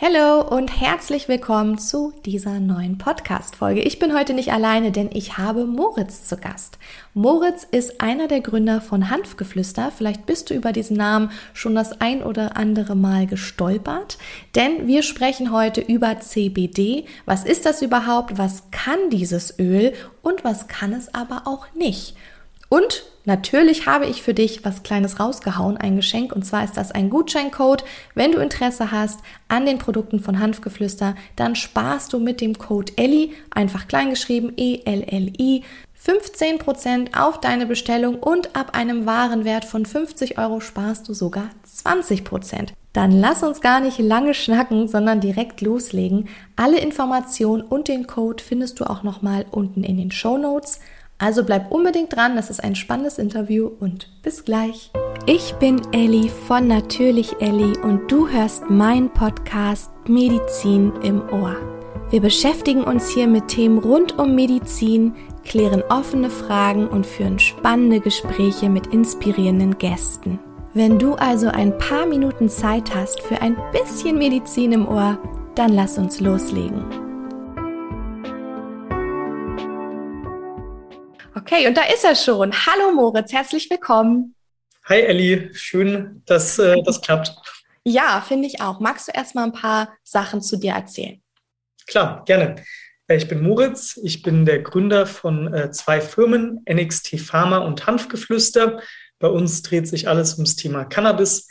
Hallo und herzlich willkommen zu dieser neuen Podcast-Folge. Ich bin heute nicht alleine, denn ich habe Moritz zu Gast. Moritz ist einer der Gründer von Hanfgeflüster. Vielleicht bist du über diesen Namen schon das ein oder andere Mal gestolpert, denn wir sprechen heute über CBD. Was ist das überhaupt? Was kann dieses Öl und was kann es aber auch nicht? Und natürlich habe ich für dich was Kleines rausgehauen, ein Geschenk. Und zwar ist das ein Gutscheincode. Wenn du Interesse hast an den Produkten von Hanfgeflüster, dann sparst du mit dem Code ELLI, einfach kleingeschrieben, E-L-L-I, 15% auf deine Bestellung und ab einem Warenwert von 50 Euro sparst du sogar 20%. Dann lass uns gar nicht lange schnacken, sondern direkt loslegen. Alle Informationen und den Code findest du auch nochmal unten in den Show Notes. Also bleib unbedingt dran, das ist ein spannendes Interview und bis gleich. Ich bin Elli von Natürlich Elli und du hörst meinen Podcast Medizin im Ohr. Wir beschäftigen uns hier mit Themen rund um Medizin, klären offene Fragen und führen spannende Gespräche mit inspirierenden Gästen. Wenn du also ein paar Minuten Zeit hast für ein bisschen Medizin im Ohr, dann lass uns loslegen. Okay, und da ist er schon. Hallo Moritz, herzlich willkommen. Hi Elli, schön, dass äh, das klappt. Ja, finde ich auch. Magst du erst mal ein paar Sachen zu dir erzählen? Klar, gerne. Äh, ich bin Moritz, ich bin der Gründer von äh, zwei Firmen, NXT Pharma und Hanfgeflüster. Bei uns dreht sich alles ums Thema Cannabis.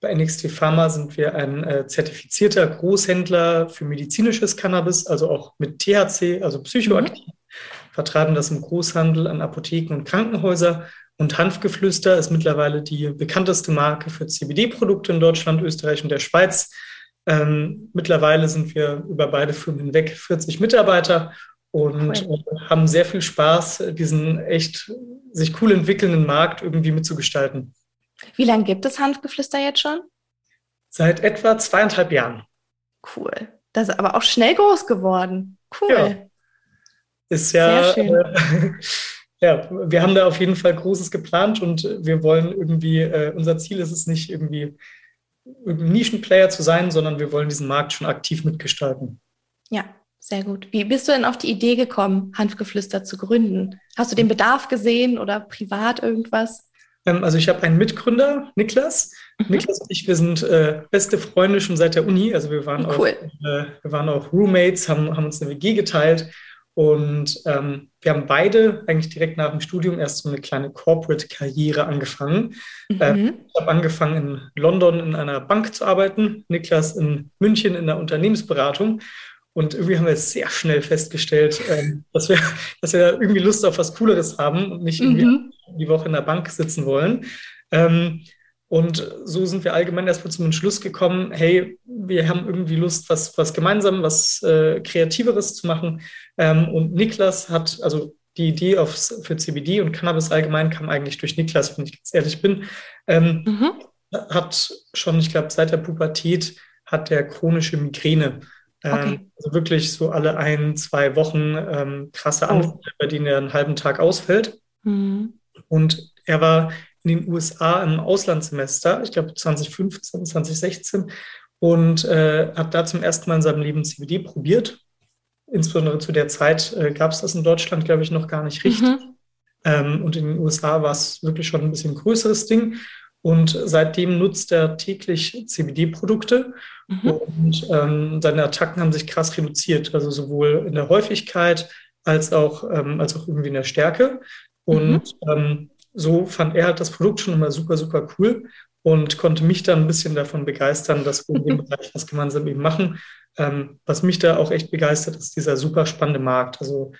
Bei NXT Pharma sind wir ein äh, zertifizierter Großhändler für medizinisches Cannabis, also auch mit THC, also psychoaktiv. Mhm vertreiben das im Großhandel an Apotheken und Krankenhäuser. Und Hanfgeflüster ist mittlerweile die bekannteste Marke für CBD-Produkte in Deutschland, Österreich und der Schweiz. Ähm, mittlerweile sind wir über beide Firmen hinweg 40 Mitarbeiter und cool. Äh, haben sehr viel Spaß, diesen echt sich cool entwickelnden Markt irgendwie mitzugestalten. Wie lange gibt es Hanfgeflüster jetzt schon? Seit etwa zweieinhalb Jahren. Cool. Das ist aber auch schnell groß geworden. Cool. Ja. Ist ja, äh, ja, wir haben da auf jeden Fall Großes geplant und wir wollen irgendwie, äh, unser Ziel ist es nicht irgendwie Nischenplayer zu sein, sondern wir wollen diesen Markt schon aktiv mitgestalten. Ja, sehr gut. Wie bist du denn auf die Idee gekommen, Hanfgeflüster zu gründen? Hast du den Bedarf gesehen oder privat irgendwas? Ähm, also ich habe einen Mitgründer, Niklas. Mhm. Niklas und ich, wir sind äh, beste Freunde schon seit der Uni. Also wir waren, cool. auch, äh, wir waren auch Roommates, haben, haben uns eine WG geteilt und ähm, wir haben beide eigentlich direkt nach dem Studium erst so eine kleine Corporate-Karriere angefangen. Mhm. Äh, ich habe angefangen in London in einer Bank zu arbeiten, Niklas in München in der Unternehmensberatung. Und irgendwie haben wir jetzt sehr schnell festgestellt, äh, dass, wir, dass wir irgendwie Lust auf was Cooleres haben und nicht irgendwie mhm. die Woche in der Bank sitzen wollen. Ähm, und so sind wir allgemein erstmal zum Entschluss gekommen, hey, wir haben irgendwie Lust, was, was gemeinsam, was äh, Kreativeres zu machen. Ähm, und Niklas hat, also die Idee aufs, für CBD und Cannabis allgemein kam eigentlich durch Niklas, wenn ich ganz ehrlich bin. Ähm, mhm. Hat schon, ich glaube, seit der Pubertät hat der chronische Migräne. Ähm, okay. Also wirklich so alle ein, zwei Wochen ähm, krasse oh. Anfälle, bei denen er einen halben Tag ausfällt. Mhm. Und er war in den USA im Auslandssemester, ich glaube 2015, 2016, und äh, hat da zum ersten Mal in seinem Leben CBD probiert. Insbesondere zu der Zeit äh, gab es das in Deutschland, glaube ich, noch gar nicht richtig. Mhm. Ähm, und in den USA war es wirklich schon ein bisschen größeres Ding. Und seitdem nutzt er täglich CBD-Produkte mhm. und ähm, seine Attacken haben sich krass reduziert, also sowohl in der Häufigkeit als auch, ähm, als auch irgendwie in der Stärke. Und mhm. ähm, so fand er halt das Produkt schon immer super, super cool und konnte mich dann ein bisschen davon begeistern, dass wir in dem Bereich was gemeinsam eben machen. Ähm, was mich da auch echt begeistert, ist dieser super spannende Markt. Also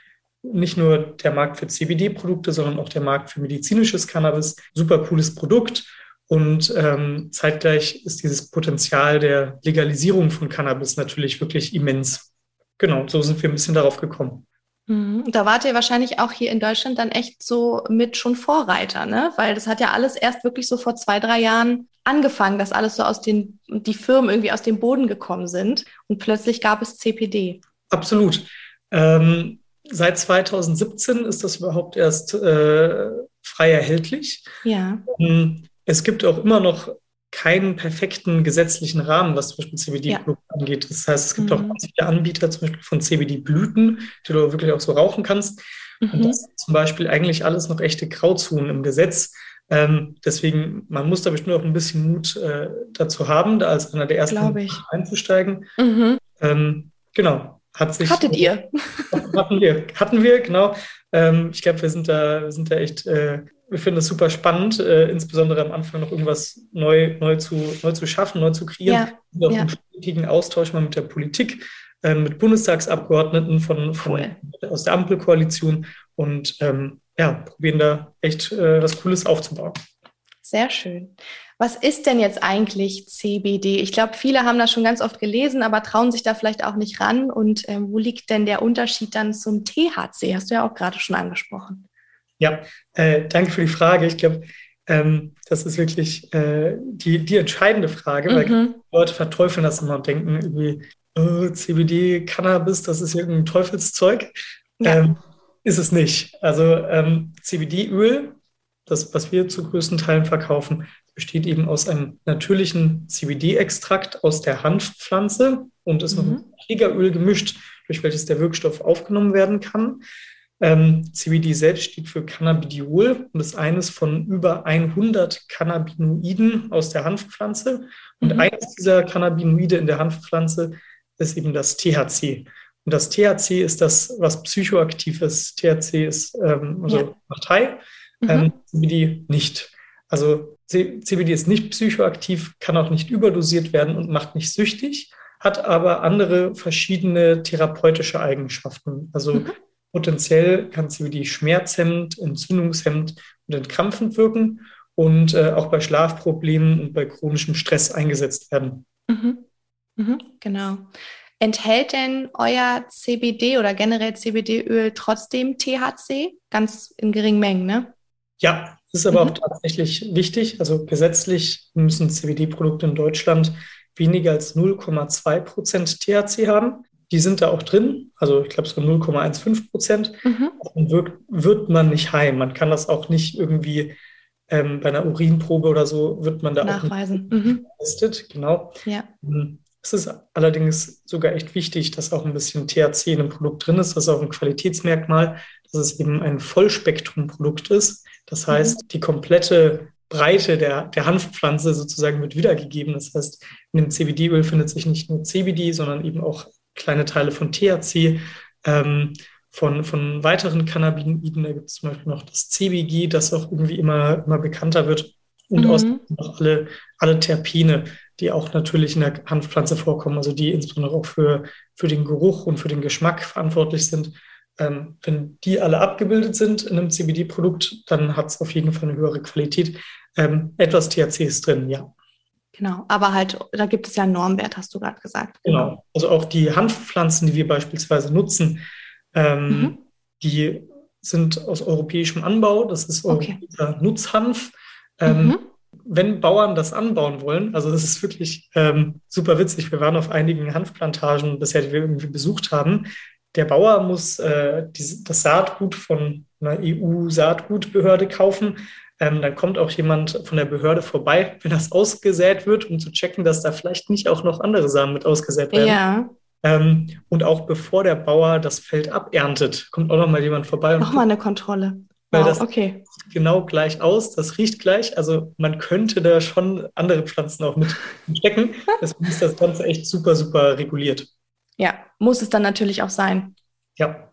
nicht nur der Markt für CBD-Produkte, sondern auch der Markt für medizinisches Cannabis. Super cooles Produkt. Und ähm, zeitgleich ist dieses Potenzial der Legalisierung von Cannabis natürlich wirklich immens. Genau, so sind wir ein bisschen darauf gekommen. Mhm. Da wart ihr wahrscheinlich auch hier in Deutschland dann echt so mit schon Vorreiter, ne? Weil das hat ja alles erst wirklich so vor zwei, drei Jahren angefangen, dass alles so aus den, die Firmen irgendwie aus dem Boden gekommen sind und plötzlich gab es CPD. Absolut. Ähm, seit 2017 ist das überhaupt erst äh, frei erhältlich. Ja. Ähm, es gibt auch immer noch keinen perfekten gesetzlichen Rahmen, was zum Beispiel CBD-Produkte ja. angeht. Das heißt, es gibt mhm. auch ganz viele Anbieter, zum Beispiel von CBD-Blüten, die du wirklich auch so rauchen kannst. Mhm. Und das ist zum Beispiel eigentlich alles noch echte Grauzonen im Gesetz. Ähm, deswegen, man muss da bestimmt auch ein bisschen Mut äh, dazu haben, da als einer der ersten einzusteigen. Mhm. Ähm, genau. Hat sich, Hattet ihr? Hatten wir, hatten wir, genau. Ähm, ich glaube, wir sind da, wir sind da echt, äh, wir finden es super spannend, äh, insbesondere am Anfang noch irgendwas neu, neu, zu, neu zu schaffen, neu zu kreieren. Ja, auch ja. im stetigen Austausch mal mit der Politik, äh, mit Bundestagsabgeordneten von, von cool. aus der Ampelkoalition und ähm, ja, probieren da echt äh, was Cooles aufzubauen. Sehr schön. Was ist denn jetzt eigentlich CBD? Ich glaube, viele haben das schon ganz oft gelesen, aber trauen sich da vielleicht auch nicht ran. Und ähm, wo liegt denn der Unterschied dann zum THC? Hast du ja auch gerade schon angesprochen. Ja, äh, danke für die Frage. Ich glaube, ähm, das ist wirklich äh, die, die entscheidende Frage, mhm. weil Leute verteufeln das immer und denken irgendwie, oh, CBD, Cannabis, das ist irgendein Teufelszeug. Ja. Ähm, ist es nicht. Also ähm, CBD-Öl, das, was wir zu größten Teilen verkaufen, besteht eben aus einem natürlichen CBD-Extrakt aus der Hanfpflanze und ist mhm. mit Trägeröl gemischt, durch welches der Wirkstoff aufgenommen werden kann. Ähm, CBD selbst steht für Cannabidiol und ist eines von über 100 Cannabinoiden aus der Hanfpflanze. Und mhm. eines dieser Cannabinoide in der Hanfpflanze ist eben das THC. Und das THC ist das, was psychoaktiv ist. THC ist ähm, also ja. Partei, mhm. ähm, CBD nicht. Also CBD ist nicht psychoaktiv, kann auch nicht überdosiert werden und macht nicht süchtig, hat aber andere verschiedene therapeutische Eigenschaften. Also mhm. Potenziell kann CBD schmerzhemmend, entzündungshemmend und entkrampfend wirken und äh, auch bei Schlafproblemen und bei chronischem Stress eingesetzt werden. Mhm. Mhm, genau. Enthält denn euer CBD oder generell CBD-Öl trotzdem THC? Ganz in geringen Mengen, ne? Ja, das ist aber mhm. auch tatsächlich wichtig. Also gesetzlich müssen CBD-Produkte in Deutschland weniger als 0,2 Prozent THC haben. Die sind da auch drin, also ich glaube so 0,15 Prozent. Mhm. Dann wird, wird man nicht heim. Man kann das auch nicht irgendwie ähm, bei einer Urinprobe oder so, wird man da Nachweisen. auch mhm. getestet. Genau. Ja. Ähm, es ist allerdings sogar echt wichtig, dass auch ein bisschen THC in einem Produkt drin ist. Das ist auch ein Qualitätsmerkmal, dass es eben ein Vollspektrum-Produkt ist. Das mhm. heißt, die komplette Breite der, der Hanfpflanze sozusagen wird wiedergegeben. Das heißt, in dem CBD-Öl findet sich nicht nur CBD, sondern eben auch kleine Teile von THC, ähm, von, von weiteren Cannabinoiden. Da gibt es zum Beispiel noch das CBG, das auch irgendwie immer, immer bekannter wird. Und mhm. außerdem noch alle, alle Terpene, die auch natürlich in der Hanfpflanze vorkommen, also die insbesondere auch für, für den Geruch und für den Geschmack verantwortlich sind. Ähm, wenn die alle abgebildet sind in einem CBD-Produkt, dann hat es auf jeden Fall eine höhere Qualität. Ähm, etwas THC ist drin, ja. Genau, aber halt, da gibt es ja einen Normwert, hast du gerade gesagt. Genau, also auch die Hanfpflanzen, die wir beispielsweise nutzen, ähm, mhm. die sind aus europäischem Anbau. Das ist okay. Nutzhanf. Ähm, mhm. Wenn Bauern das anbauen wollen, also das ist wirklich ähm, super witzig. Wir waren auf einigen Hanfplantagen bisher, die wir irgendwie besucht haben der Bauer muss äh, die, das Saatgut von einer EU-Saatgutbehörde kaufen. Ähm, dann kommt auch jemand von der Behörde vorbei, wenn das ausgesät wird, um zu checken, dass da vielleicht nicht auch noch andere Samen mit ausgesät werden. Ja. Ähm, und auch bevor der Bauer das Feld aberntet, kommt auch noch mal jemand vorbei. Nochmal eine Kontrolle. Weil wow, das okay. sieht genau gleich aus, das riecht gleich. Also man könnte da schon andere Pflanzen auch mit stecken. Deswegen ist das Ganze echt super, super reguliert. Ja, muss es dann natürlich auch sein. Ja.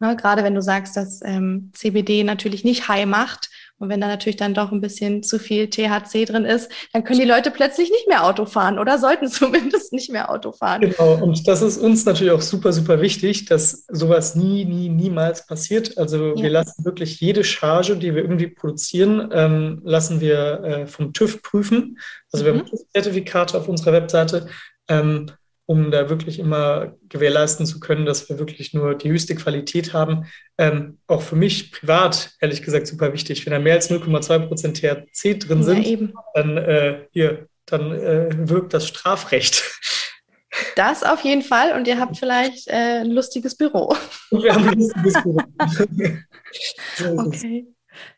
Na, gerade wenn du sagst, dass ähm, CBD natürlich nicht high macht und wenn da natürlich dann doch ein bisschen zu viel THC drin ist, dann können die Leute plötzlich nicht mehr Auto fahren oder sollten zumindest nicht mehr Auto fahren. Genau, und das ist uns natürlich auch super, super wichtig, dass sowas nie, nie, niemals passiert. Also ja. wir lassen wirklich jede Charge, die wir irgendwie produzieren, ähm, lassen wir äh, vom TÜV prüfen. Also mhm. wir haben mhm. Zertifikate auf unserer Webseite. Ähm, um da wirklich immer gewährleisten zu können, dass wir wirklich nur die höchste Qualität haben. Ähm, auch für mich privat, ehrlich gesagt, super wichtig. Wenn da mehr als 0,2 Prozent THC drin ja, sind, eben. dann, äh, hier, dann äh, wirkt das Strafrecht. Das auf jeden Fall. Und ihr habt vielleicht äh, ein lustiges Büro. Wir haben ein lustiges Büro. okay.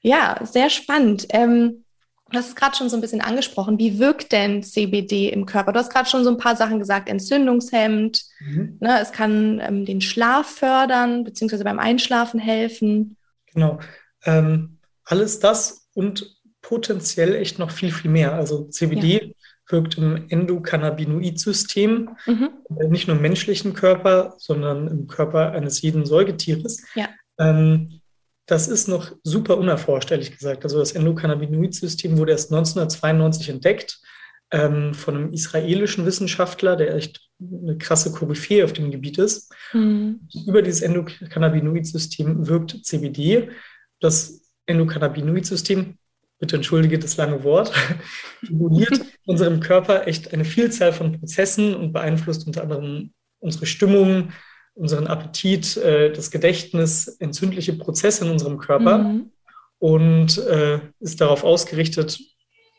Ja, sehr spannend. Ähm, Du hast es gerade schon so ein bisschen angesprochen. Wie wirkt denn CBD im Körper? Du hast gerade schon so ein paar Sachen gesagt. Entzündungshemmend. Mhm. Ne, es kann ähm, den Schlaf fördern, beziehungsweise beim Einschlafen helfen. Genau. Ähm, alles das und potenziell echt noch viel, viel mehr. Also CBD ja. wirkt im Endokannabinoid-System, mhm. Äh, nicht nur im menschlichen Körper, sondern im Körper eines jeden Säugetieres. Ja. Ähm, das ist noch super unerforscht, ehrlich gesagt. Also das Endokannabinoid-System wurde erst 1992 entdeckt ähm, von einem israelischen Wissenschaftler, der echt eine krasse Koryphäe auf dem Gebiet ist. Mhm. Über dieses Endokannabinoid-System wirkt CBD. Das Endokannabinoid-System, bitte entschuldige das lange Wort, reguliert unserem Körper echt eine Vielzahl von Prozessen und beeinflusst unter anderem unsere Stimmung, unseren Appetit, äh, das Gedächtnis, entzündliche Prozesse in unserem Körper mhm. und äh, ist darauf ausgerichtet,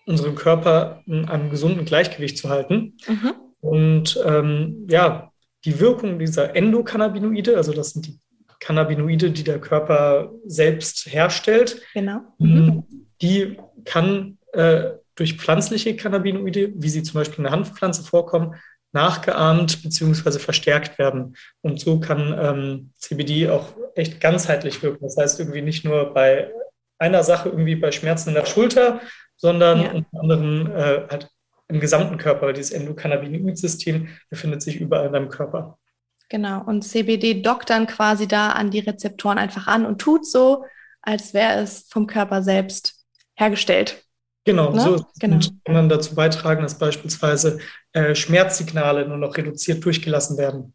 unseren Körper in einem gesunden Gleichgewicht zu halten. Mhm. Und ähm, ja, die Wirkung dieser Endokannabinoide, also das sind die Cannabinoide, die der Körper selbst herstellt, genau. Mhm. die kann äh, durch pflanzliche Cannabinoide, wie sie zum Beispiel in der Hanfpflanze vorkommen, nachgeahmt bzw. verstärkt werden. Und so kann ähm, CBD auch echt ganzheitlich wirken. Das heißt irgendwie nicht nur bei einer Sache, irgendwie bei Schmerzen in der Schulter, sondern ja. unter anderem äh, halt im gesamten Körper. Dieses Endokannabinoid-System befindet sich überall in deinem Körper. Genau. Und CBD dockt dann quasi da an die Rezeptoren einfach an und tut so, als wäre es vom Körper selbst hergestellt. Genau, ne? so genau. kann man dazu beitragen, dass beispielsweise äh, Schmerzsignale nur noch reduziert durchgelassen werden.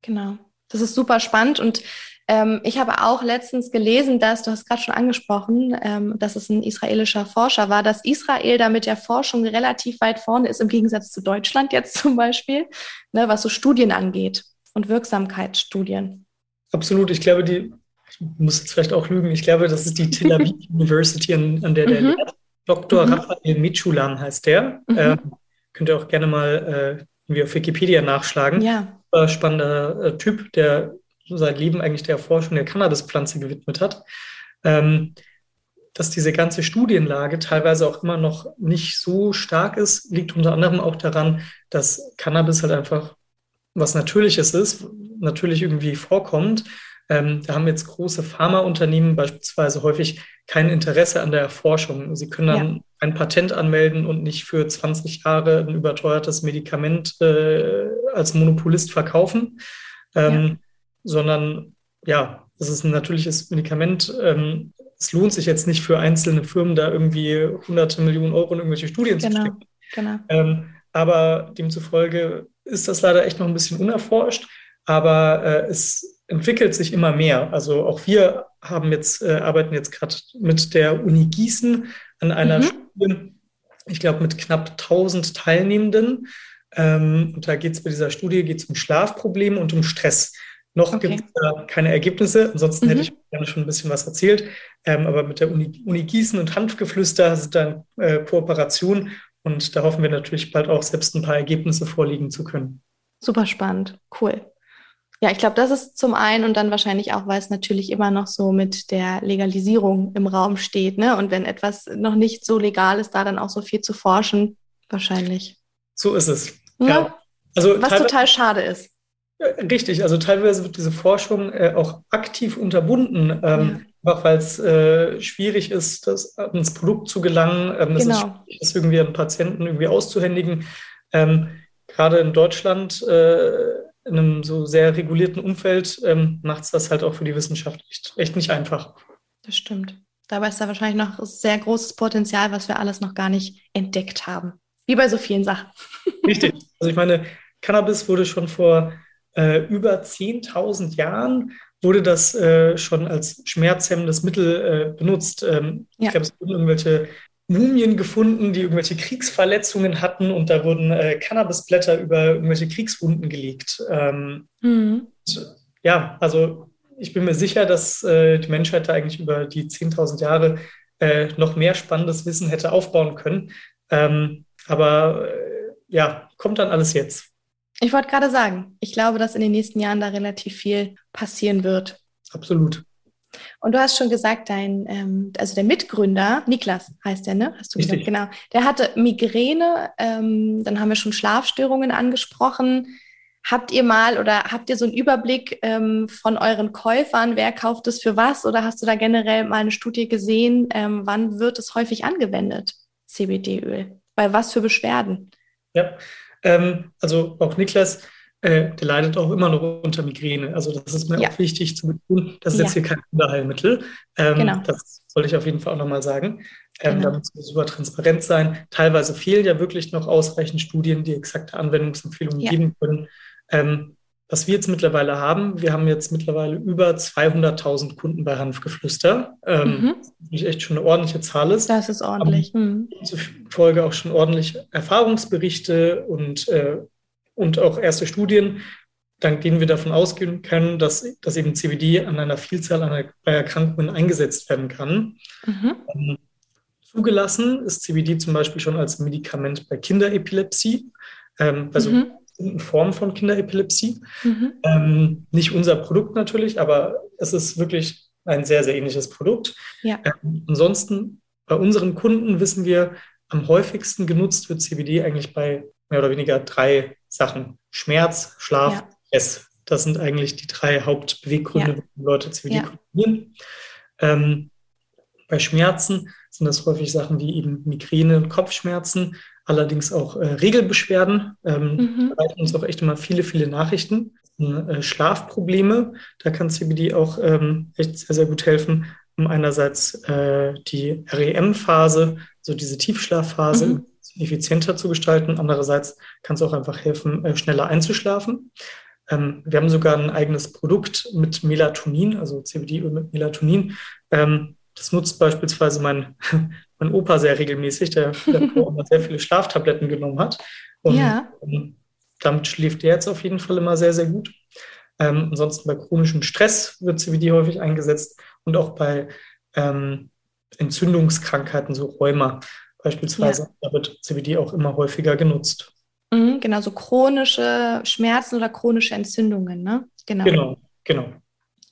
Genau, das ist super spannend und ähm, ich habe auch letztens gelesen, dass, du hast gerade schon angesprochen, ähm, dass es ein israelischer Forscher war, dass Israel da mit der Forschung relativ weit vorne ist, im Gegensatz zu Deutschland jetzt zum Beispiel, ne, was so Studien angeht und Wirksamkeitsstudien. Absolut, ich glaube, die, ich muss jetzt vielleicht auch lügen, ich glaube, das ist die Tel Aviv University, an, an der der mhm. lehrt. Dr. Mhm. Raphael Michulan heißt der. Mhm. Äh, könnt ihr auch gerne mal äh, auf Wikipedia nachschlagen. Ja. Spannender äh, Typ, der sein Leben eigentlich der Erforschung der Cannabispflanze gewidmet hat. Ähm, dass diese ganze Studienlage teilweise auch immer noch nicht so stark ist, liegt unter anderem auch daran, dass Cannabis halt einfach was Natürliches ist, natürlich irgendwie vorkommt ähm, da haben jetzt große Pharmaunternehmen beispielsweise häufig kein Interesse an der Erforschung. Sie können dann ja. ein Patent anmelden und nicht für 20 Jahre ein überteuertes Medikament äh, als Monopolist verkaufen, ähm, ja. sondern ja, es ist ein natürliches Medikament. Ähm, es lohnt sich jetzt nicht für einzelne Firmen, da irgendwie hunderte Millionen Euro in irgendwelche Studien genau. zu stecken. Genau. Ähm, aber demzufolge ist das leider echt noch ein bisschen unerforscht. Aber äh, es entwickelt sich immer mehr. Also auch wir haben jetzt, äh, arbeiten jetzt gerade mit der Uni Gießen an einer mhm. Studie, ich glaube mit knapp 1000 Teilnehmenden. Ähm, und da geht es bei dieser Studie geht's um Schlafprobleme und um Stress. Noch okay. gibt es da keine Ergebnisse, ansonsten mhm. hätte ich gerne schon ein bisschen was erzählt. Ähm, aber mit der Uni, Uni, Gießen und Hanfgeflüster sind da äh, Kooperation und da hoffen wir natürlich bald auch selbst ein paar Ergebnisse vorlegen zu können. Super spannend, cool. Ja, ich glaube, das ist zum einen und dann wahrscheinlich auch, weil es natürlich immer noch so mit der Legalisierung im Raum steht. Ne? Und wenn etwas noch nicht so legal ist, da dann auch so viel zu forschen, wahrscheinlich. So ist es. Ja. ja. Also Was total schade ist. Richtig, also teilweise wird diese Forschung äh, auch aktiv unterbunden, ähm, ja. einfach weil es äh, schwierig ist, das, ans Produkt zu gelangen. Ähm, es genau. ist das irgendwie an Patienten irgendwie auszuhändigen. Ähm, gerade in Deutschland äh, in einem so sehr regulierten Umfeld ähm, macht es das halt auch für die Wissenschaft echt, echt nicht einfach. Das stimmt. Dabei ist da wahrscheinlich noch sehr großes Potenzial, was wir alles noch gar nicht entdeckt haben. Wie bei so vielen Sachen. Richtig. Also ich meine, Cannabis wurde schon vor äh, über 10.000 Jahren wurde das äh, schon als schmerzhemmendes Mittel äh, benutzt. Ähm, ja. Ich glaube, es wurden irgendwelche Mumien gefunden, die irgendwelche Kriegsverletzungen hatten und da wurden äh, Cannabisblätter über irgendwelche Kriegswunden gelegt. Ähm, mhm. und, ja, also ich bin mir sicher, dass äh, die Menschheit da eigentlich über die 10.000 Jahre äh, noch mehr spannendes Wissen hätte aufbauen können. Ähm, aber äh, ja, kommt dann alles jetzt. Ich wollte gerade sagen, ich glaube, dass in den nächsten Jahren da relativ viel passieren wird. Absolut. Und du hast schon gesagt, dein, ähm, also der Mitgründer, Niklas heißt der, ne? Hast du gesagt, genau. Der hatte Migräne, ähm, dann haben wir schon Schlafstörungen angesprochen. Habt ihr mal oder habt ihr so einen Überblick ähm, von euren Käufern, wer kauft es für was? Oder hast du da generell mal eine Studie gesehen, ähm, wann wird es häufig angewendet, CBD-Öl? Bei was für Beschwerden? Ja, ähm, also auch Niklas, äh, der leidet auch immer noch unter Migräne. Also das ist mir ja. auch wichtig zu betonen. Das ist ja. jetzt hier kein Wunderheilmittel. Ähm, genau. Das soll ich auf jeden Fall auch nochmal sagen. Ähm, genau. Da muss man super transparent sein. Teilweise fehlen ja wirklich noch ausreichend Studien, die exakte Anwendungsempfehlungen ja. geben können. Ähm, was wir jetzt mittlerweile haben, wir haben jetzt mittlerweile über 200.000 Kunden bei Hanfgeflüster. Ähm, mhm. Was echt schon eine ordentliche Zahl ist. Das ist ordentlich. Mhm. Zufolge auch schon ordentlich Erfahrungsberichte und, äh, und auch erste Studien, dank denen wir davon ausgehen können, dass, dass eben CBD an einer Vielzahl an bei Erkrankungen eingesetzt werden kann. Mhm. Ähm, zugelassen ist CBD zum Beispiel schon als Medikament bei Kinderepilepsie. Ähm, also mhm bestimmten Formen von Kinderepilepsie. Mhm. Ähm, nicht unser Produkt natürlich, aber es ist wirklich ein sehr, sehr ähnliches Produkt. Ja. Ähm, ansonsten bei unseren Kunden wissen wir, am häufigsten genutzt wird CBD eigentlich bei mehr oder weniger drei Sachen. Schmerz, Schlaf, ja. Stress. Das sind eigentlich die drei Hauptbeweggründe, ja. warum Leute CBD ja. konsumieren. Ähm, bei Schmerzen sind das häufig Sachen wie eben Migräne und Kopfschmerzen allerdings auch äh, Regelbeschwerden. Ähm, mhm. erreichen uns auch echt immer viele, viele Nachrichten. Äh, Schlafprobleme, da kann CBD auch ähm, echt sehr, sehr gut helfen, um einerseits äh, die REM-Phase, also diese Tiefschlafphase, mhm. Effizienter zu gestalten. Andererseits kann es auch einfach helfen, äh, schneller einzuschlafen. Ähm, wir haben sogar ein eigenes Produkt mit Melatonin, also CBD mit Melatonin. Ähm, das nutzt beispielsweise mein, mein Opa sehr regelmäßig, der, der immer sehr viele Schlaftabletten genommen hat. Und ja. Ähm, damit schläft er jetzt auf jeden Fall immer sehr, sehr gut. Ansonsten bei chronischem Stress wird CBD häufig eingesetzt und auch bei Entzündungskrankheiten, so Rheuma beispielsweise, ja. da wird CBD auch immer häufiger genutzt. Mhm, genau, so chronische Schmerzen oder chronische Entzündungen, ne? Genau. Genau, genau.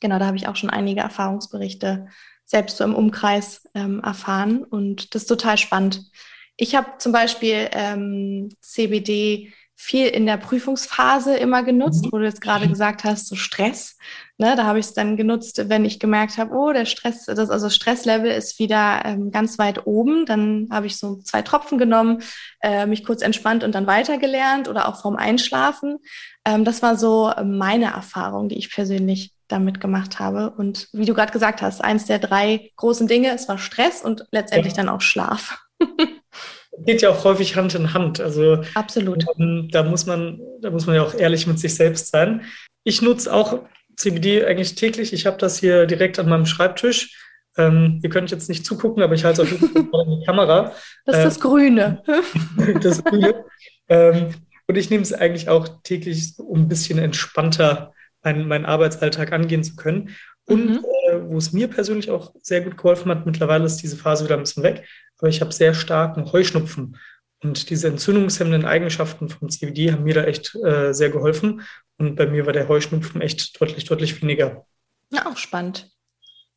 Genau, da habe ich auch schon einige Erfahrungsberichte selbst so im Umkreis ähm, erfahren. Und das ist total spannend. Ich habe zum Beispiel ähm, CBD viel in der Prüfungsphase immer genutzt, mhm. wo du jetzt gerade gesagt hast, so Stress. Ne, da habe ich es dann genutzt, wenn ich gemerkt habe, oh, der Stress, das, also Stresslevel ist wieder ähm, ganz weit oben. Dann habe ich so zwei Tropfen genommen, äh, mich kurz entspannt und dann weitergelernt oder auch vorm Einschlafen. Ähm, das war so meine Erfahrung, die ich persönlich damit gemacht habe. Und wie du gerade gesagt hast, eins der drei großen Dinge, es war Stress und letztendlich ja. dann auch Schlaf. Geht ja auch häufig Hand in Hand. Also absolut. Ähm, da muss man, da muss man ja auch ehrlich mit sich selbst sein. Ich nutze auch CBD eigentlich täglich. Ich habe das hier direkt an meinem Schreibtisch. Ähm, ihr könnt jetzt nicht zugucken, aber ich halte es auf jeden Fall in die Kamera. Das ist das ähm, Grüne. das Grüne. Ähm, und ich nehme es eigentlich auch täglich, um ein bisschen entspannter meinen, meinen Arbeitsalltag angehen zu können. Und mhm. Wo es mir persönlich auch sehr gut geholfen hat, mittlerweile ist diese Phase wieder ein bisschen weg, aber ich habe sehr starken Heuschnupfen. Und diese entzündungshemmenden Eigenschaften vom CBD haben mir da echt äh, sehr geholfen. Und bei mir war der Heuschnupfen echt deutlich, deutlich weniger. Ja, auch spannend.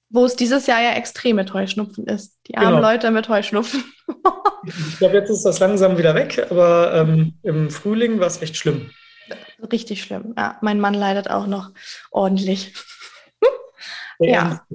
Wo es dieses Jahr ja extrem mit Heuschnupfen ist. Die armen genau. Leute mit Heuschnupfen. ich glaube, jetzt ist das langsam wieder weg, aber ähm, im Frühling war es echt schlimm. Richtig schlimm. Ja, mein Mann leidet auch noch ordentlich. Ja.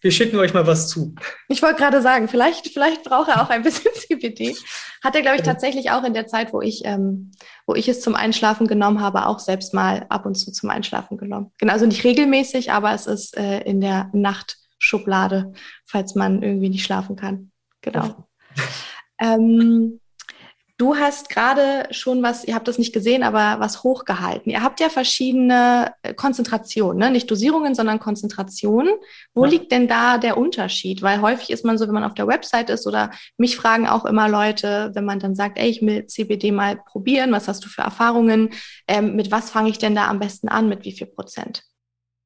Wir schicken euch mal was zu. Ich wollte gerade sagen, vielleicht, vielleicht braucht er auch ein bisschen CBD. Hat er, glaube ich, tatsächlich auch in der Zeit, wo ich, ähm, wo ich es zum Einschlafen genommen habe, auch selbst mal ab und zu zum Einschlafen genommen. Genau, also nicht regelmäßig, aber es ist äh, in der Nachtschublade, falls man irgendwie nicht schlafen kann. Genau. ähm, Du hast gerade schon was, ihr habt das nicht gesehen, aber was hochgehalten. Ihr habt ja verschiedene äh, Konzentrationen, ne? nicht Dosierungen, sondern Konzentrationen. Wo ja. liegt denn da der Unterschied? Weil häufig ist man so, wenn man auf der Website ist oder mich fragen auch immer Leute, wenn man dann sagt, ey, ich will CBD mal probieren, was hast du für Erfahrungen? Ähm, mit was fange ich denn da am besten an? Mit wie viel Prozent?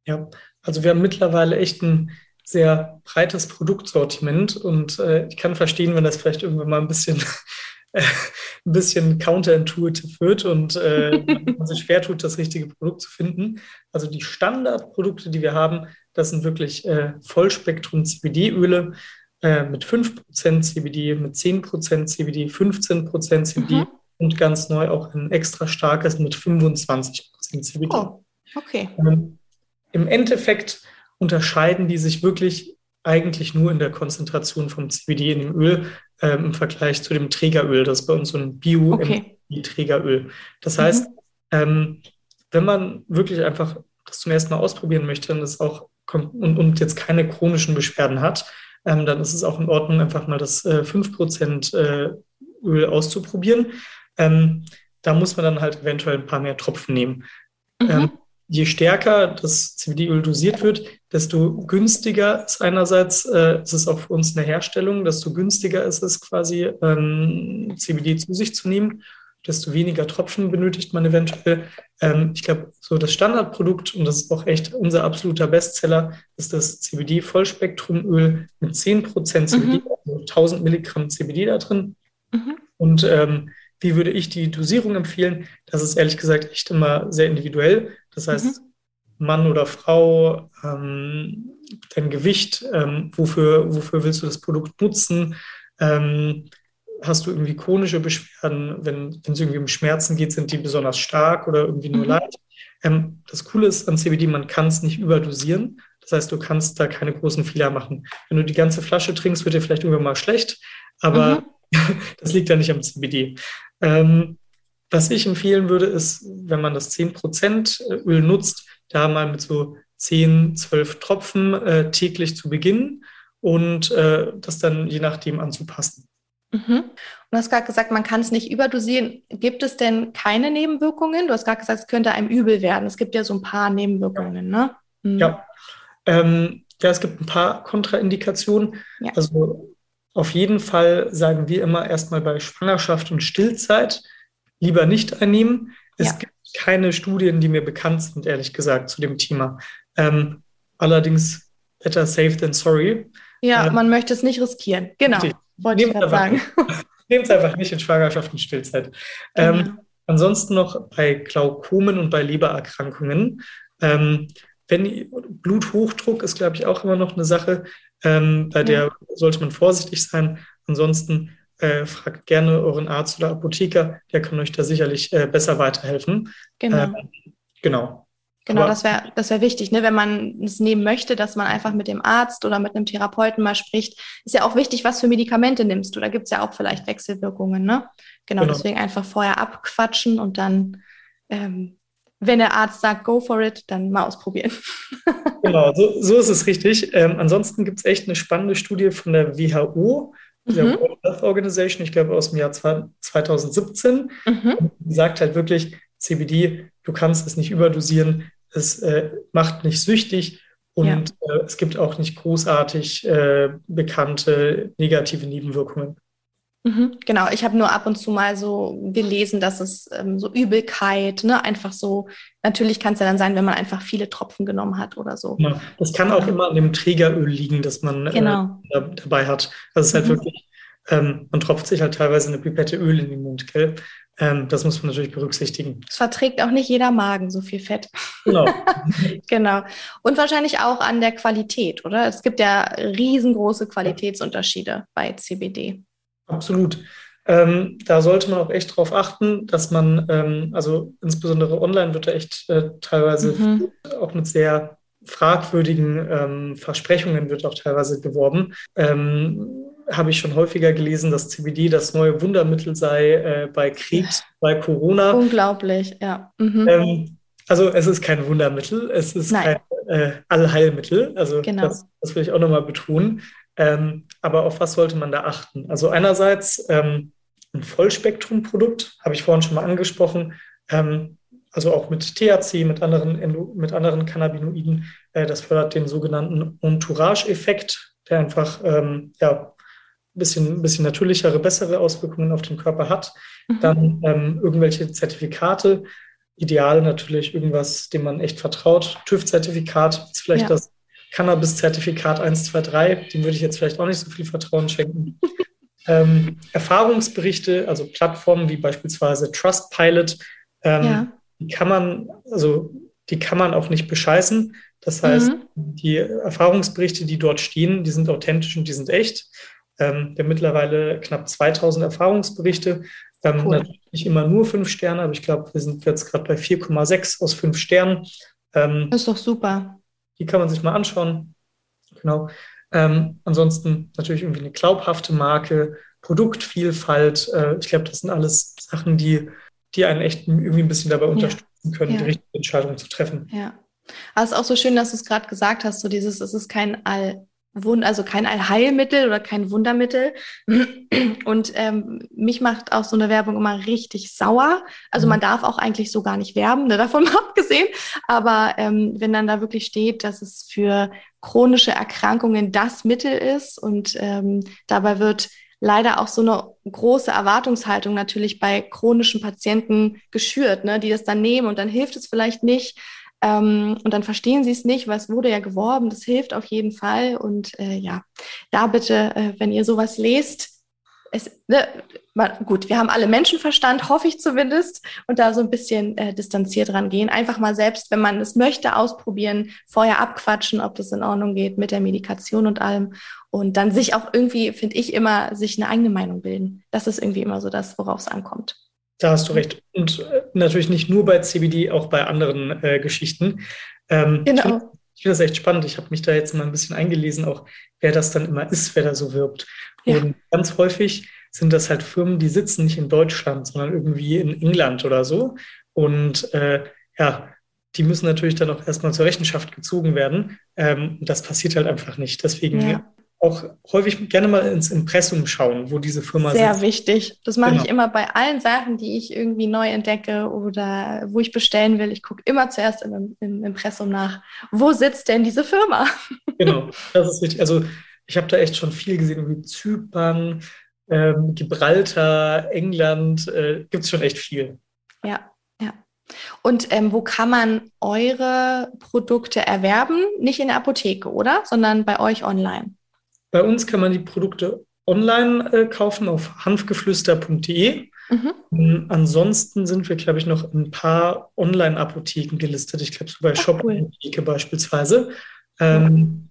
Ja, also wir haben mittlerweile echt ein sehr breites Produktsortiment und äh, ich kann verstehen, wenn das vielleicht irgendwann mal ein bisschen ein bisschen counterintuitive wird und äh, man sich schwer tut, das richtige Produkt zu finden. Also die Standardprodukte, die wir haben, das sind wirklich äh, Vollspektrum-CBD-Öle äh, mit 5% CBD, mit 10% CBD, 15% CBD mhm. und ganz neu auch ein extra starkes mit 25% CBD. Oh, okay. Ähm, Im Endeffekt unterscheiden die sich wirklich eigentlich nur in der Konzentration vom CBD in dem Öl ähm, im Vergleich zu dem Trägeröl. Das ist bei uns so ein Bio-Trägeröl. Okay. Das heißt, mhm. ähm, wenn man wirklich einfach das zum ersten Mal ausprobieren möchte und, das auch und, und jetzt keine chronischen Beschwerden hat, ähm, dann ist es auch in Ordnung, einfach mal das äh, 5% äh, Öl auszuprobieren. Ähm, da muss man dann halt eventuell ein paar mehr Tropfen nehmen. Mhm. Je stärker das CBD-Öl dosiert wird, desto günstiger ist einerseits, äh, ist es auch für uns eine Herstellung, desto günstiger ist es quasi, ähm, CBD zu sich zu nehmen, desto weniger Tropfen benötigt man eventuell. Ähm, ich glaube, so das Standardprodukt, und das ist auch echt unser absoluter Bestseller, ist das CBD-Vollspektrumöl mit 10% CBD, mhm. also 1000 Milligramm CBD da drin. Mhm. Und ähm, wie würde ich die Dosierung empfehlen? Das ist ehrlich gesagt echt immer sehr individuell. Das heißt, mhm. Mann oder Frau, ähm, dein Gewicht, ähm, wofür, wofür willst du das Produkt nutzen? Ähm, hast du irgendwie chronische Beschwerden? Wenn es irgendwie um Schmerzen geht, sind die besonders stark oder irgendwie nur mhm. leicht? Ähm, das Coole ist an CBD, man kann es nicht überdosieren. Das heißt, du kannst da keine großen Fehler machen. Wenn du die ganze Flasche trinkst, wird dir vielleicht irgendwann mal schlecht, aber mhm. das liegt ja nicht am CBD. Ähm, was ich empfehlen würde, ist, wenn man das 10% Öl nutzt, da mal mit so 10, 12 Tropfen äh, täglich zu beginnen und äh, das dann je nachdem anzupassen. Mhm. Du hast gerade gesagt, man kann es nicht überdosieren. Gibt es denn keine Nebenwirkungen? Du hast gerade gesagt, es könnte einem übel werden. Es gibt ja so ein paar Nebenwirkungen, ne? Mhm. Ja. Ähm, ja, es gibt ein paar Kontraindikationen. Ja. Also auf jeden Fall sagen wir immer erstmal bei Schwangerschaft und Stillzeit lieber nicht einnehmen. Es ja. gibt keine Studien, die mir bekannt sind, ehrlich gesagt, zu dem Thema. Ähm, allerdings better safe than sorry. Ja, ähm, man möchte es nicht riskieren. Genau, wollte ich gerade sagen. Nehmt es einfach nicht in Schwangerschaft und Stillzeit. Ähm, genau. ansonsten noch bei Glaukomen und bei Lebererkrankungen. Ähm, wenn Bluthochdruck ist, glaube ich, auch immer noch eine Sache, ähm, bei der ja. sollte man vorsichtig sein. Ansonsten äh, fragt gerne euren Arzt oder Apotheker, der kann euch da sicherlich äh, besser weiterhelfen. Genau. Ähm, genau. Genau, Aber, das wäre das wär wichtig, ne? wenn man es nehmen möchte, dass man einfach mit dem Arzt oder mit einem Therapeuten mal spricht. Ist ja auch wichtig, was für Medikamente nimmst du. Da gibt es ja auch vielleicht Wechselwirkungen. Ne? Genau, genau, deswegen einfach vorher abquatschen und dann, ähm, wenn der Arzt sagt, go for it, dann mal ausprobieren. genau, so, so ist es richtig. Ähm, ansonsten gibt es echt eine spannende Studie von der WHO der mhm. World Health Organization, ich glaube aus dem Jahr 2017, mhm. sagt halt wirklich, CBD, du kannst es nicht überdosieren, es äh, macht nicht süchtig und ja. äh, es gibt auch nicht großartig äh, bekannte negative Nebenwirkungen. Mhm, genau, ich habe nur ab und zu mal so gelesen, dass es ähm, so Übelkeit, ne, einfach so, natürlich kann es ja dann sein, wenn man einfach viele Tropfen genommen hat oder so. Ja, das kann auch immer an dem Trägeröl liegen, das man äh, genau. äh, dabei hat. Also es ist halt mhm. wirklich, ähm, man tropft sich halt teilweise eine Pipette Öl in den Mund, gell? Ähm, das muss man natürlich berücksichtigen. Es verträgt auch nicht jeder Magen so viel Fett. Genau. genau. Und wahrscheinlich auch an der Qualität, oder? Es gibt ja riesengroße Qualitätsunterschiede bei CBD. Absolut. Ähm, da sollte man auch echt darauf achten, dass man, ähm, also insbesondere online wird da echt äh, teilweise mhm. auch mit sehr fragwürdigen ähm, Versprechungen wird auch teilweise geworben. Ähm, habe ich schon häufiger gelesen, dass CBD das neue Wundermittel sei äh, bei Krebs, bei Corona. Unglaublich, ja. Mhm. Ähm, also es ist kein Wundermittel, es ist Nein. kein äh, Allheilmittel. Also genau. das, das will ich auch nochmal betonen. Ähm, aber auf was sollte man da achten? Also einerseits ähm, ein Vollspektrumprodukt, habe ich vorhin schon mal angesprochen, ähm, also auch mit THC, mit anderen, mit anderen Cannabinoiden. Äh, das fördert den sogenannten Entourage-Effekt, der einfach ähm, ja, ein bisschen, bisschen natürlichere, bessere Auswirkungen auf den Körper hat. Mhm. Dann ähm, irgendwelche Zertifikate, ideal natürlich irgendwas, dem man echt vertraut. TÜV-Zertifikat ist vielleicht ja. das Cannabis-Zertifikat 123, dem würde ich jetzt vielleicht auch nicht so viel Vertrauen schenken. ähm, Erfahrungsberichte, also Plattformen wie beispielsweise Trustpilot, ähm, ja. die kann man, also die kann man auch nicht bescheißen. Das heißt, mhm. die Erfahrungsberichte, die dort stehen, die sind authentisch und die sind echt. Ähm, wir haben mittlerweile knapp 2000 Erfahrungsberichte. Ähm, cool. Natürlich nicht immer nur fünf Sterne, aber ich glaube, wir sind jetzt gerade bei 4,6 aus fünf Sternen. Ähm, das ist doch super. Die kann man sich mal anschauen. Genau. Ähm, ansonsten natürlich irgendwie eine glaubhafte Marke, Produktvielfalt. Äh, ich glaube, das sind alles Sachen, die, die einen echt irgendwie ein bisschen dabei unterstützen können, ja. die richtige Entscheidung zu treffen. Ja. Aber es ist auch so schön, dass du es gerade gesagt hast, so dieses, es ist kein All, also kein Allheilmittel oder kein Wundermittel. Und ähm, mich macht auch so eine Werbung immer richtig sauer. Also man mhm. darf auch eigentlich so gar nicht werben, ne, davon abgesehen. Aber ähm, wenn dann da wirklich steht, dass es für chronische Erkrankungen das Mittel ist und ähm, dabei wird leider auch so eine große Erwartungshaltung natürlich bei chronischen Patienten geschürt, ne, die das dann nehmen und dann hilft es vielleicht nicht. Ähm, und dann verstehen sie es nicht, weil es wurde ja geworben. Das hilft auf jeden Fall. Und äh, ja, da bitte, äh, wenn ihr sowas lest, es, ne, gut, wir haben alle Menschenverstand, hoffe ich zumindest, und da so ein bisschen äh, distanziert rangehen. Einfach mal selbst, wenn man es möchte, ausprobieren, vorher abquatschen, ob das in Ordnung geht mit der Medikation und allem. Und dann sich auch irgendwie, finde ich, immer sich eine eigene Meinung bilden. Das ist irgendwie immer so das, worauf es ankommt. Da hast du recht. Und äh, natürlich nicht nur bei CBD, auch bei anderen äh, Geschichten. Ähm, genau. Ich finde das echt spannend. Ich habe mich da jetzt mal ein bisschen eingelesen, auch wer das dann immer ist, wer da so wirbt. Ja. Und ganz häufig sind das halt Firmen, die sitzen nicht in Deutschland, sondern irgendwie in England oder so. Und äh, ja, die müssen natürlich dann auch erstmal zur Rechenschaft gezogen werden. Ähm, das passiert halt einfach nicht. Deswegen ja auch häufig gerne mal ins Impressum schauen, wo diese Firma Sehr sitzt. wichtig. Das mache genau. ich immer bei allen Sachen, die ich irgendwie neu entdecke oder wo ich bestellen will. Ich gucke immer zuerst im, im Impressum nach, wo sitzt denn diese Firma? Genau, das ist wichtig. Also ich habe da echt schon viel gesehen, wie Zypern, ähm, Gibraltar, England, äh, gibt es schon echt viel. Ja, ja. Und ähm, wo kann man eure Produkte erwerben? Nicht in der Apotheke, oder? Sondern bei euch online. Bei uns kann man die Produkte online äh, kaufen auf hanfgeflüster.de. Mhm. Ähm, ansonsten sind wir, glaube ich, noch in ein paar Online-Apotheken gelistet. Ich glaube, so bei Shop-Apotheke cool. beispielsweise. Ähm,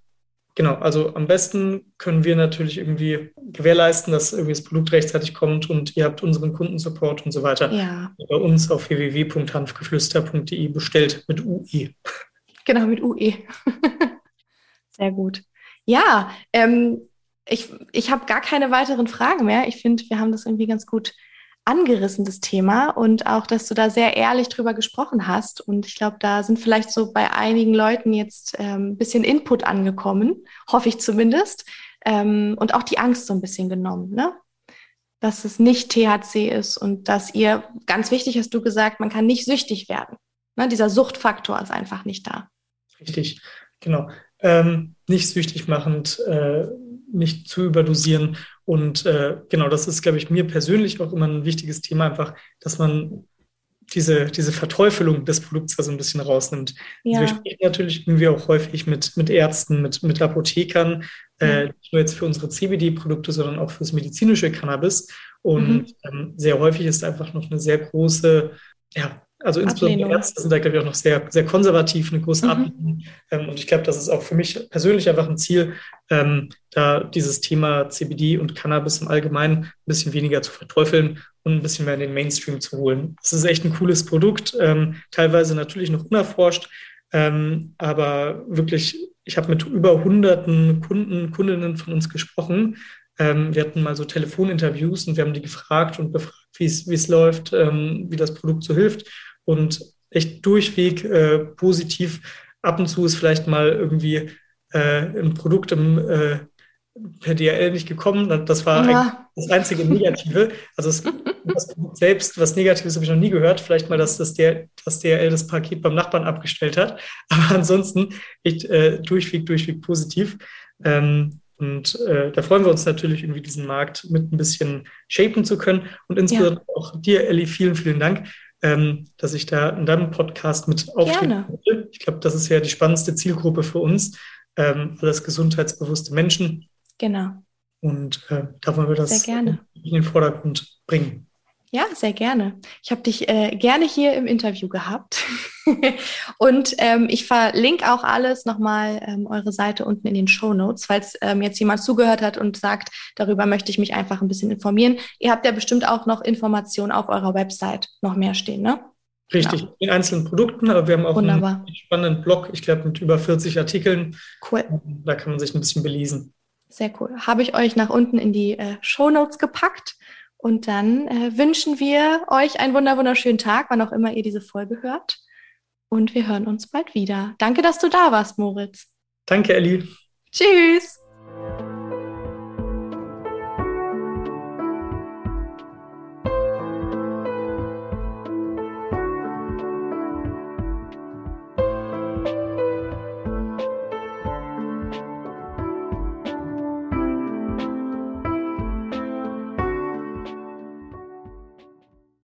genau, also am besten können wir natürlich irgendwie gewährleisten, dass irgendwie das Produkt rechtzeitig kommt und ihr habt unseren Kundensupport und so weiter. Ja. Bei uns auf www.hanfgeflüster.de bestellt mit UE. Genau, mit UE. Sehr gut. Ja, ähm, ich, ich habe gar keine weiteren Fragen mehr. Ich finde, wir haben das irgendwie ganz gut angerissen, das Thema. Und auch, dass du da sehr ehrlich drüber gesprochen hast. Und ich glaube, da sind vielleicht so bei einigen Leuten jetzt ähm, ein bisschen Input angekommen, hoffe ich zumindest. Ähm, und auch die Angst so ein bisschen genommen, ne? Dass es nicht THC ist und dass ihr, ganz wichtig hast du gesagt, man kann nicht süchtig werden. Ne? Dieser Suchtfaktor ist einfach nicht da. Richtig, genau ähm, nicht süchtig machend, äh, nicht zu überdosieren. Und äh, genau, das ist, glaube ich, mir persönlich auch immer ein wichtiges Thema, einfach, dass man diese, diese Verteufelung des Produkts da so ein bisschen rausnimmt. Ja. Also wir sprechen natürlich irgendwie auch häufig mit, mit Ärzten, mit, mit Apothekern, äh, nicht nur jetzt für unsere CBD-Produkte, sondern auch fürs medizinische Cannabis. Und mhm. ähm, sehr häufig ist einfach noch eine sehr große ja, also insbesondere Ablehnung. Ärzte sind da, glaube ich, auch noch sehr, sehr konservativ, eine große mhm. Ablehnung. Ähm, und ich glaube, das ist auch für mich persönlich einfach ein Ziel, ähm, da dieses Thema CBD und Cannabis im Allgemeinen ein bisschen weniger zu verteufeln und ein bisschen mehr in den Mainstream zu holen. Es ist echt ein cooles Produkt, ähm, teilweise natürlich noch unerforscht, ähm, aber wirklich, ich habe mit über hunderten Kunden, Kundinnen von uns gesprochen. Ähm, wir hatten mal so Telefoninterviews und wir haben die gefragt und befragt, wie es läuft, ähm, wie das Produkt so hilft und echt durchweg äh, positiv. Ab und zu ist vielleicht mal irgendwie äh, ein Produkt im, äh, per DRL nicht gekommen. Das war ja. das einzige Negative. Also es, das Produkt selbst, was Negatives habe ich noch nie gehört. Vielleicht mal, dass das, der, das DRL das Paket beim Nachbarn abgestellt hat. Aber ansonsten echt äh, durchweg, durchweg positiv. Ähm, und äh, da freuen wir uns natürlich, irgendwie diesen Markt mit ein bisschen shapen zu können. Und insbesondere ja. auch dir, Elli, vielen, vielen Dank ähm, dass ich da in deinem Podcast mit konnte. Ich glaube, das ist ja die spannendste Zielgruppe für uns, ähm, alles gesundheitsbewusste Menschen. Genau. Und äh, da wollen wir das in den Vordergrund bringen. Ja, sehr gerne. Ich habe dich äh, gerne hier im Interview gehabt. und ähm, ich verlinke auch alles nochmal ähm, eure Seite unten in den Show Notes, falls ähm, jetzt jemand zugehört hat und sagt, darüber möchte ich mich einfach ein bisschen informieren. Ihr habt ja bestimmt auch noch Informationen auf eurer Website noch mehr stehen, ne? Richtig, genau. in einzelnen Produkten, aber wir haben auch Wunderbar. einen spannenden Blog, ich glaube mit über 40 Artikeln. Cool. Da kann man sich ein bisschen belesen. Sehr cool. Habe ich euch nach unten in die äh, Show Notes gepackt. Und dann äh, wünschen wir euch einen wunderschönen Tag, wann auch immer ihr diese Folge hört. Und wir hören uns bald wieder. Danke, dass du da warst, Moritz. Danke, Elli. Tschüss.